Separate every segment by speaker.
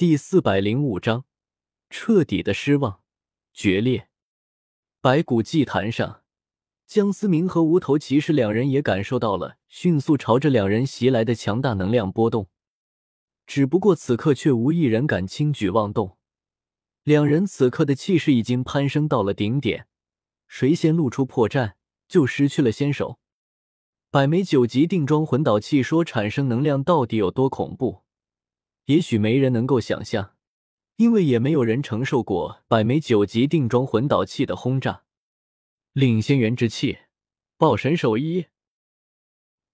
Speaker 1: 第四百零五章，彻底的失望，决裂。白骨祭坛上，江思明和无头骑士两人也感受到了迅速朝着两人袭来的强大能量波动，只不过此刻却无一人敢轻举妄动。两人此刻的气势已经攀升到了顶点，谁先露出破绽，就失去了先手。百枚九级定装魂导器说产生能量到底有多恐怖？也许没人能够想象，因为也没有人承受过百枚九级定装魂导器的轰炸。领先元之气，爆神手一。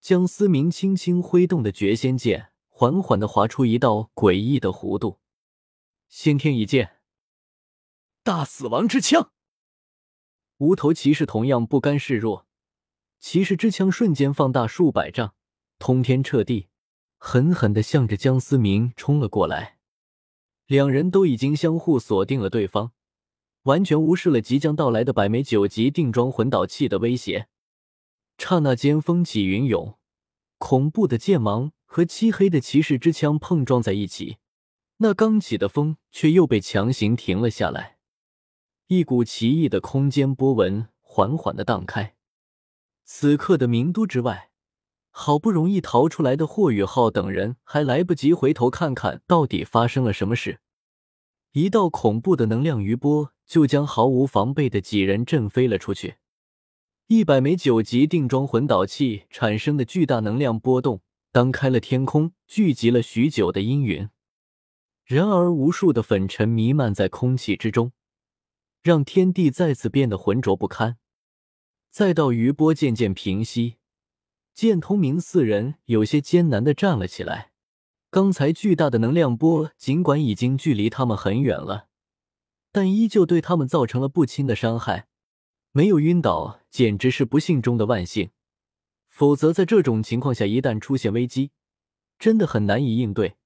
Speaker 1: 江思明轻轻挥动的绝仙剑，缓缓的划出一道诡异的弧度。先天一剑，大死亡之枪。无头骑士同样不甘示弱，骑士之枪瞬间放大数百丈，通天彻地。狠狠的向着江思明冲了过来，两人都已经相互锁定了对方，完全无视了即将到来的百枚九级定装魂导器的威胁。刹那间，风起云涌，恐怖的剑芒和漆黑的骑士之枪碰撞在一起，那刚起的风却又被强行停了下来。一股奇异的空间波纹缓缓的荡开，此刻的名都之外。好不容易逃出来的霍雨浩等人还来不及回头看看到底发生了什么事，一道恐怖的能量余波就将毫无防备的几人震飞了出去。一百枚九级定装魂导器产生的巨大能量波动，当开了天空，聚集了许久的阴云。然而，无数的粉尘弥漫在空气之中，让天地再次变得浑浊不堪。再到余波渐渐平息。剑通明四人有些艰难的站了起来。刚才巨大的能量波，尽管已经距离他们很远了，但依旧对他们造成了不轻的伤害。没有晕倒，简直是不幸中的万幸。否则，在这种情况下，一旦出现危机，真的很难以应对。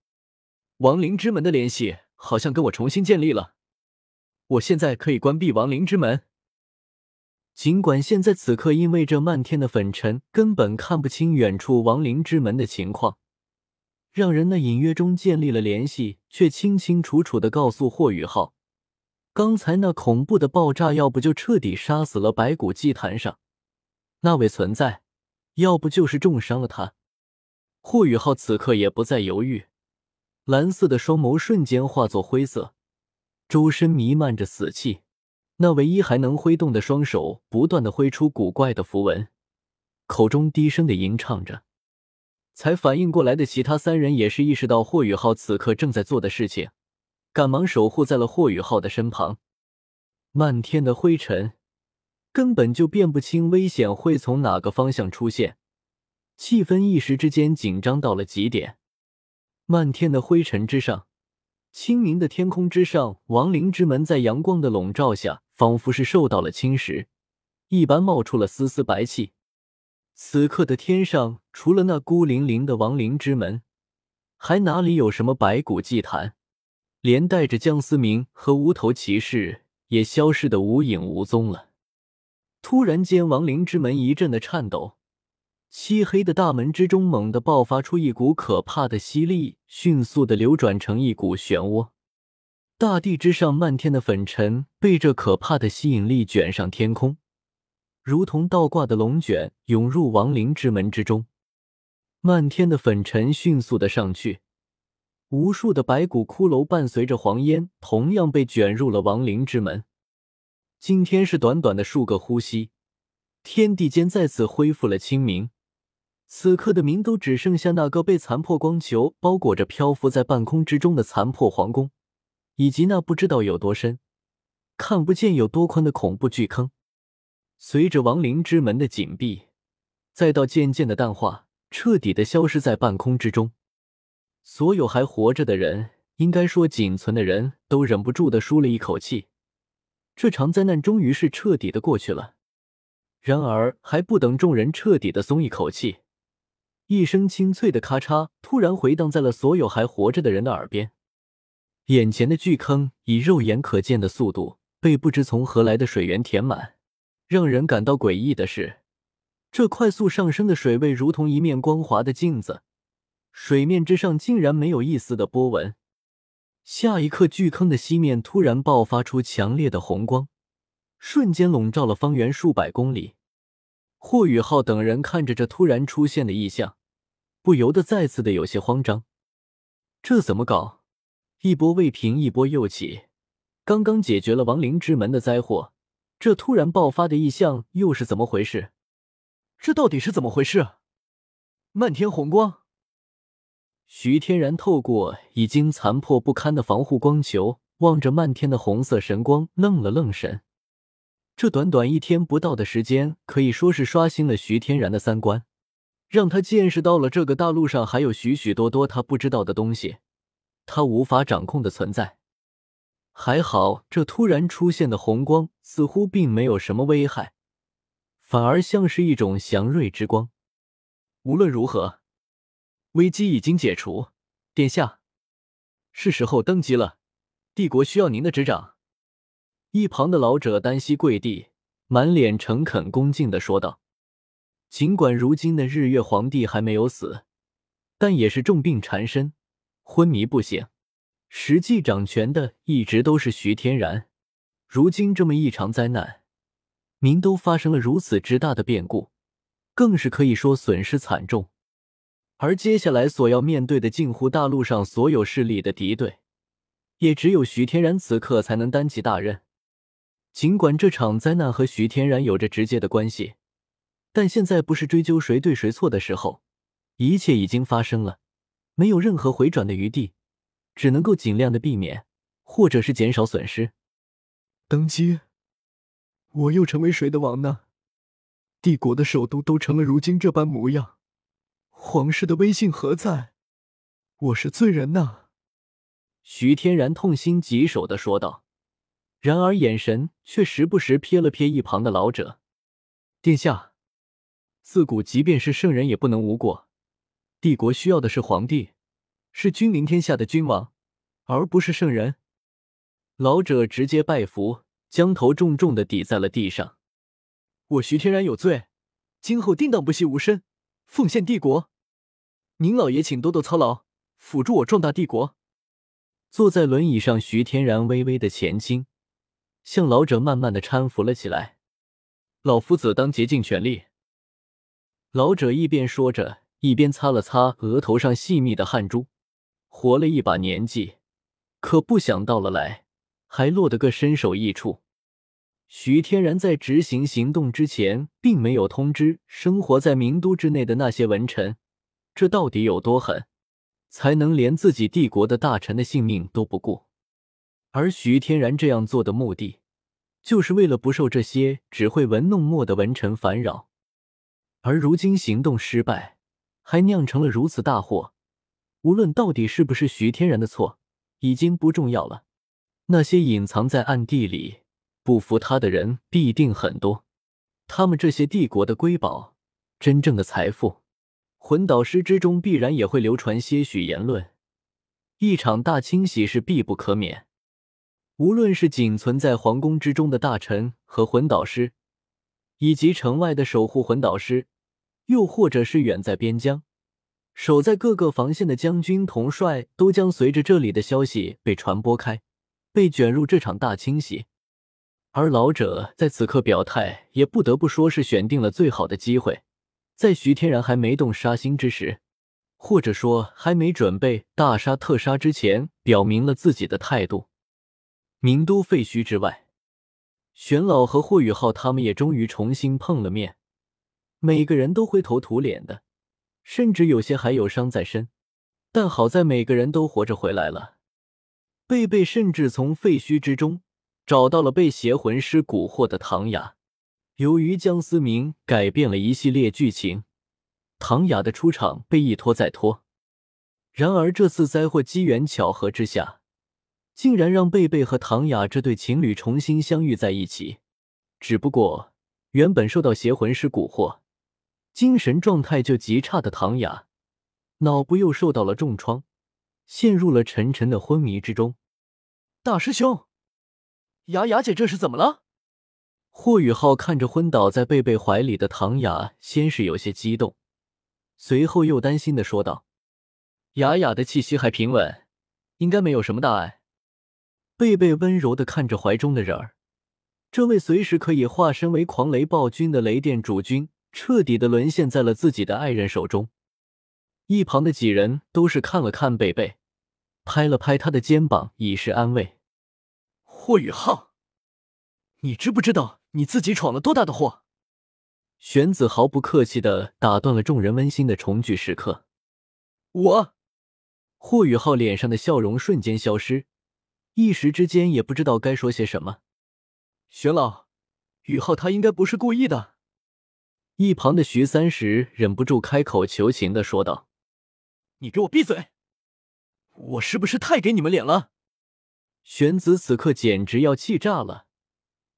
Speaker 1: 亡灵之门的联系好像跟我重新建立了，我现在可以关闭亡灵之门。尽管现在此刻因为这漫天的粉尘根本看不清远处亡灵之门的情况，让人那隐约中建立了联系，却清清楚楚的告诉霍雨浩，刚才那恐怖的爆炸，要不就彻底杀死了白骨祭坛上那位存在，要不就是重伤了他。霍雨浩此刻也不再犹豫，蓝色的双眸瞬间化作灰色，周身弥漫着死气。那唯一还能挥动的双手，不断的挥出古怪的符文，口中低声的吟唱着。才反应过来的其他三人也是意识到霍雨浩此刻正在做的事情，赶忙守护在了霍雨浩的身旁。漫天的灰尘，根本就辨不清危险会从哪个方向出现，气氛一时之间紧张到了极点。漫天的灰尘之上。清明的天空之上，亡灵之门在阳光的笼罩下，仿佛是受到了侵蚀，一般冒出了丝丝白气。此刻的天上，除了那孤零零的亡灵之门，还哪里有什么白骨祭坛？连带着江思明和无头骑士也消失的无影无踪了。突然间，亡灵之门一阵的颤抖。漆黑的大门之中，猛地爆发出一股可怕的吸力，迅速的流转成一股漩涡。大地之上，漫天的粉尘被这可怕的吸引力卷上天空，如同倒挂的龙卷，涌入亡灵之门之中。漫天的粉尘迅速的上去，无数的白骨骷髅伴随着黄烟，同样被卷入了亡灵之门。今天是短短的数个呼吸，天地间再次恢复了清明。此刻的明都只剩下那个被残破光球包裹着、漂浮在半空之中的残破皇宫，以及那不知道有多深、看不见有多宽的恐怖巨坑。随着亡灵之门的紧闭，再到渐渐的淡化，彻底的消失在半空之中，所有还活着的人，应该说仅存的人都忍不住的舒了一口气。这场灾难终于是彻底的过去了。然而，还不等众人彻底的松一口气。一声清脆的咔嚓，突然回荡在了所有还活着的人的耳边。眼前的巨坑以肉眼可见的速度被不知从何来的水源填满。让人感到诡异的是，这快速上升的水位如同一面光滑的镜子，水面之上竟然没有一丝的波纹。下一刻，巨坑的西面突然爆发出强烈的红光，瞬间笼罩了方圆数百公里。霍雨浩等人看着这突然出现的异象，不由得再次的有些慌张。这怎么搞？一波未平，一波又起。刚刚解决了亡灵之门的灾祸，这突然爆发的异象又是怎么回事？这到底是怎么回事？漫天红光。徐天然透过已经残破不堪的防护光球，望着漫天的红色神光，愣了愣神。这短短一天不到的时间，可以说是刷新了徐天然的三观，让他见识到了这个大陆上还有许许多多他不知道的东西，他无法掌控的存在。还好，这突然出现的红光似乎并没有什么危害，反而像是一种祥瑞之光。无论如何，危机已经解除，殿下，是时候登基了，帝国需要您的执掌。一旁的老者单膝跪地，满脸诚恳恭敬的说道：“尽管如今的日月皇帝还没有死，但也是重病缠身，昏迷不醒。实际掌权的一直都是徐天然。如今这么一场灾难，您都发生了如此之大的变故，更是可以说损失惨重。而接下来所要面对的，近乎大陆上所有势力的敌对，也只有徐天然此刻才能担起大任。”尽管这场灾难和徐天然有着直接的关系，但现在不是追究谁对谁错的时候，一切已经发生了，没有任何回转的余地，只能够尽量的避免，或者是减少损失。
Speaker 2: 登基，我又成为谁的王呢？帝国的首都都成了如今这般模样，皇室的威信何在？我是罪人呐！
Speaker 1: 徐天然痛心疾首的说道。然而，眼神却时不时瞥了瞥一旁的老者。殿下，自古即便是圣人也不能无过。帝国需要的是皇帝，是君临天下的君王，而不是圣人。老者直接拜服，将头重重的抵在了地上。我徐天然有罪，今后定当不惜无身，奉献帝国。您老爷请多多操劳，辅助我壮大帝国。坐在轮椅上，徐天然微微的前倾。向老者慢慢的搀扶了起来，老夫子当竭尽全力。老者一边说着，一边擦了擦额头上细密的汗珠。活了一把年纪，可不想到了来，还落得个身首异处。徐天然在执行行动之前，并没有通知生活在名都之内的那些文臣，这到底有多狠，才能连自己帝国的大臣的性命都不顾？而徐天然这样做的目的，就是为了不受这些只会文弄墨的文臣烦扰。而如今行动失败，还酿成了如此大祸，无论到底是不是徐天然的错，已经不重要了。那些隐藏在暗地里不服他的人必定很多，他们这些帝国的瑰宝、真正的财富，魂导师之中必然也会流传些许言论。一场大清洗是必不可免。无论是仅存在皇宫之中的大臣和魂导师，以及城外的守护魂导师，又或者是远在边疆守在各个防线的将军统帅，都将随着这里的消息被传播开，被卷入这场大清洗。而老者在此刻表态，也不得不说是选定了最好的机会，在徐天然还没动杀心之时，或者说还没准备大杀特杀之前，表明了自己的态度。名都废墟之外，玄老和霍雨浩他们也终于重新碰了面，每个人都灰头土脸的，甚至有些还有伤在身，但好在每个人都活着回来了。贝贝甚至从废墟之中找到了被邪魂师蛊惑的唐雅。由于江思明改变了一系列剧情，唐雅的出场被一拖再拖。然而这次灾祸机缘巧合之下。竟然让贝贝和唐雅这对情侣重新相遇在一起。只不过，原本受到邪魂师蛊惑、精神状态就极差的唐雅，脑部又受到了重创，陷入了沉沉的昏迷之中。大师兄，雅雅姐这是怎么了？霍雨浩看着昏倒在贝贝怀里的唐雅，先是有些激动，随后又担心的说道：“雅雅的气息还平稳。”应该没有什么大碍。贝贝温柔的看着怀中的人儿，这位随时可以化身为狂雷暴君的雷电主君，彻底的沦陷在了自己的爱人手中。一旁的几人都是看了看贝贝，拍了拍他的肩膀，以示安慰。
Speaker 2: 霍雨浩，你知不知道你自己闯了多大的祸？
Speaker 1: 玄子毫不客气的打断了众人温馨的重聚时刻。
Speaker 2: 我，
Speaker 1: 霍雨浩脸上的笑容瞬间消失，一时之间也不知道该说些什么。
Speaker 2: 玄老，雨浩他应该不是故意的。
Speaker 1: 一旁的徐三石忍不住开口求情的说道：“
Speaker 2: 你给我闭嘴！我是不是太给你们脸了？”
Speaker 1: 玄子此刻简直要气炸了。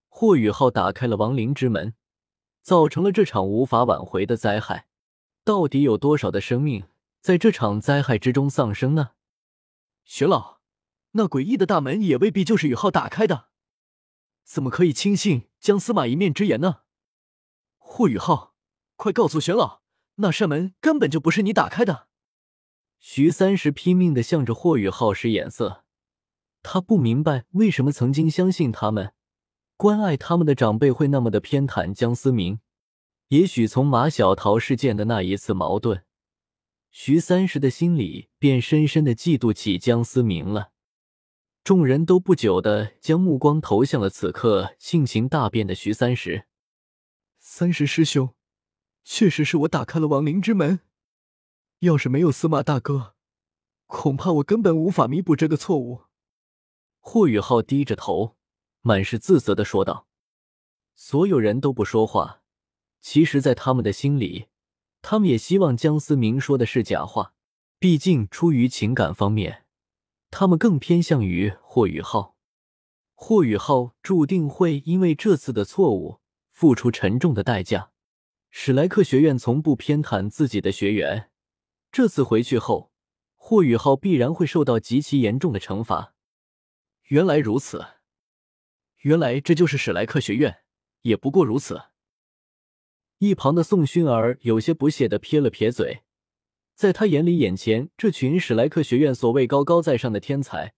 Speaker 1: 霍雨浩打开了亡灵之门。造成了这场无法挽回的灾害，到底有多少的生命在这场灾害之中丧生呢？
Speaker 2: 玄老，那诡异的大门也未必就是雨浩打开的，怎么可以轻信江司马一面之言呢？霍雨浩，快告诉玄老，那扇门根本就不是你打开的。
Speaker 1: 徐三石拼命的向着霍雨浩使眼色，他不明白为什么曾经相信他们。关爱他们的长辈会那么的偏袒江思明，也许从马小桃事件的那一次矛盾，徐三石的心里便深深的嫉妒起江思明了。众人都不久的将目光投向了此刻性情大变的徐三石。
Speaker 2: 三石师兄，确实是我打开了亡灵之门，要是没有司马大哥，恐怕我根本无法弥补这个错误。
Speaker 1: 霍雨浩低着头。满是自责的说道：“所有人都不说话。其实，在他们的心里，他们也希望江思明说的是假话。毕竟，出于情感方面，他们更偏向于霍雨浩。霍雨浩注定会因为这次的错误付出沉重的代价。史莱克学院从不偏袒自己的学员，这次回去后，霍雨浩必然会受到极其严重的惩罚。
Speaker 2: 原来如此。”原来这就是史莱克学院，也不过如此。
Speaker 1: 一旁的宋薰儿有些不屑的撇了撇嘴，在他眼里，眼前这群史莱克学院所谓高高在上的天才，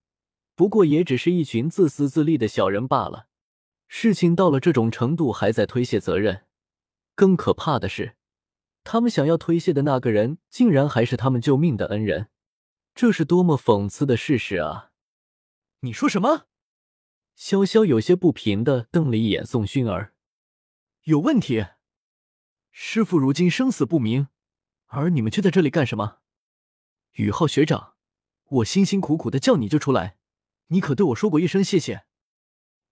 Speaker 1: 不过也只是一群自私自利的小人罢了。事情到了这种程度，还在推卸责任。更可怕的是，他们想要推卸的那个人，竟然还是他们救命的恩人，这是多么讽刺的事实啊！
Speaker 2: 你说什么？
Speaker 1: 潇潇有些不平的瞪了一眼宋薰儿，
Speaker 2: 有问题。师傅如今生死不明，而你们却在这里干什么？宇浩学长，我辛辛苦苦的叫你救出来，你可对我说过一声谢谢？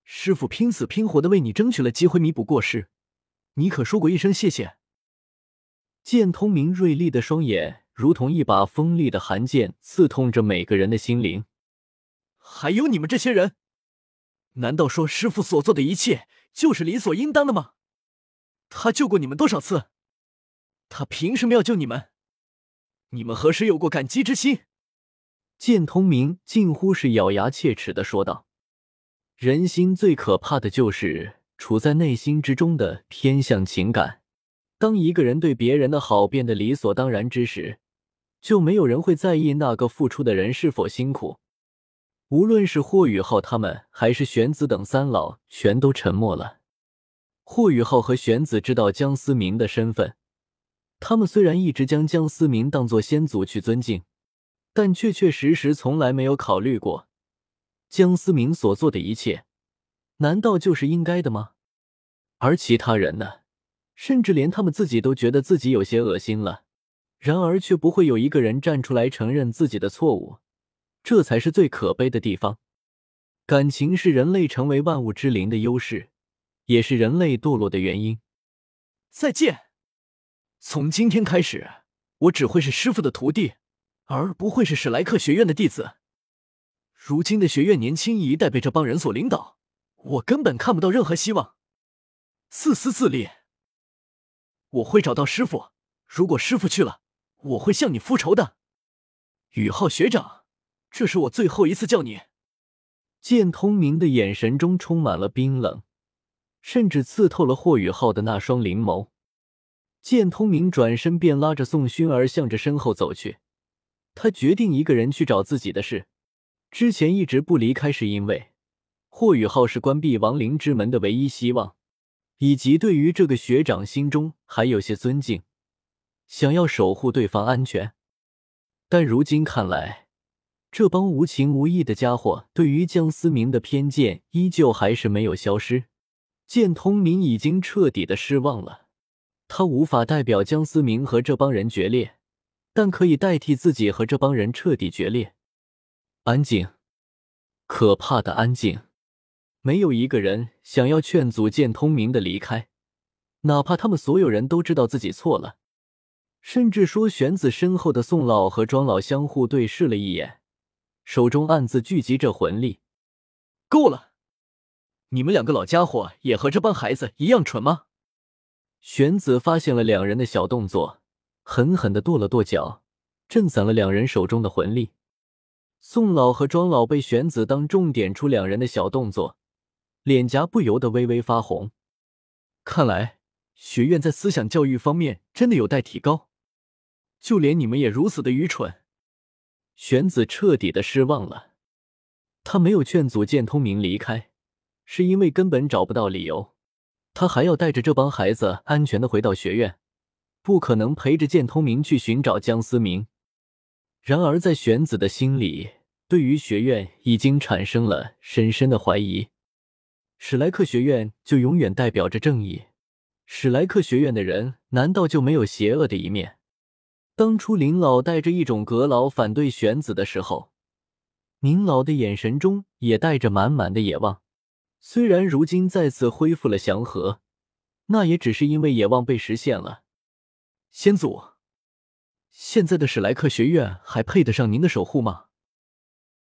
Speaker 2: 师傅拼死拼活的为你争取了机会弥补过失，你可说过一声谢谢？
Speaker 1: 剑通明锐利的双眼如同一把锋利的寒剑，刺痛着每个人的心灵。
Speaker 2: 还有你们这些人！难道说师傅所做的一切就是理所应当的吗？他救过你们多少次？他凭什么要救你们？你们何时有过感激之心？
Speaker 1: 剑通明近乎是咬牙切齿的说道：“人心最可怕的就是处在内心之中的偏向情感。当一个人对别人的好变得理所当然之时，就没有人会在意那个付出的人是否辛苦。”无论是霍雨浩他们，还是玄子等三老，全都沉默了。霍雨浩和玄子知道江思明的身份，他们虽然一直将江思明当作先祖去尊敬，但确确实实从来没有考虑过江思明所做的一切，难道就是应该的吗？而其他人呢？甚至连他们自己都觉得自己有些恶心了，然而却不会有一个人站出来承认自己的错误。这才是最可悲的地方。感情是人类成为万物之灵的优势，也是人类堕落的原因。
Speaker 2: 再见。从今天开始，我只会是师傅的徒弟，而不会是史莱克学院的弟子。如今的学院年轻一代被这帮人所领导，我根本看不到任何希望。自私自利。我会找到师傅，如果师傅去了，我会向你复仇的。宇浩学长。这是我最后一次叫你。
Speaker 1: 见通明的眼神中充满了冰冷，甚至刺透了霍雨浩的那双灵眸。见通明转身便拉着宋薰儿向着身后走去，他决定一个人去找自己的事。之前一直不离开，是因为霍雨浩是关闭亡灵之门的唯一希望，以及对于这个学长心中还有些尊敬，想要守护对方安全。但如今看来，这帮无情无义的家伙对于江思明的偏见依旧还是没有消失。见通明已经彻底的失望了，他无法代表江思明和这帮人决裂，但可以代替自己和这帮人彻底决裂。安静，可怕的安静，没有一个人想要劝阻剑通明的离开，哪怕他们所有人都知道自己错了。甚至说，玄子身后的宋老和庄老相互对视了一眼，手中暗自聚集着魂力。
Speaker 2: 够了。你们两个老家伙也和这帮孩子一样蠢吗？
Speaker 1: 玄子发现了两人的小动作，狠狠的跺了跺脚，震散了两人手中的魂力。宋老和庄老被玄子当众点出两人的小动作，脸颊不由得微微发红。
Speaker 2: 看来学院在思想教育方面真的有待提高，就连你们也如此的愚蠢。
Speaker 1: 玄子彻底的失望了，他没有劝阻剑通明离开。是因为根本找不到理由，他还要带着这帮孩子安全的回到学院，不可能陪着剑通明去寻找江思明。然而，在玄子的心里，对于学院已经产生了深深的怀疑。史莱克学院就永远代表着正义？史莱克学院的人难道就没有邪恶的一面？当初林老带着一种阁老反对玄子的时候，宁老的眼神中也带着满满的野望。虽然如今再次恢复了祥和，那也只是因为野望被实现了。
Speaker 2: 先祖，现在的史莱克学院还配得上您的守护吗？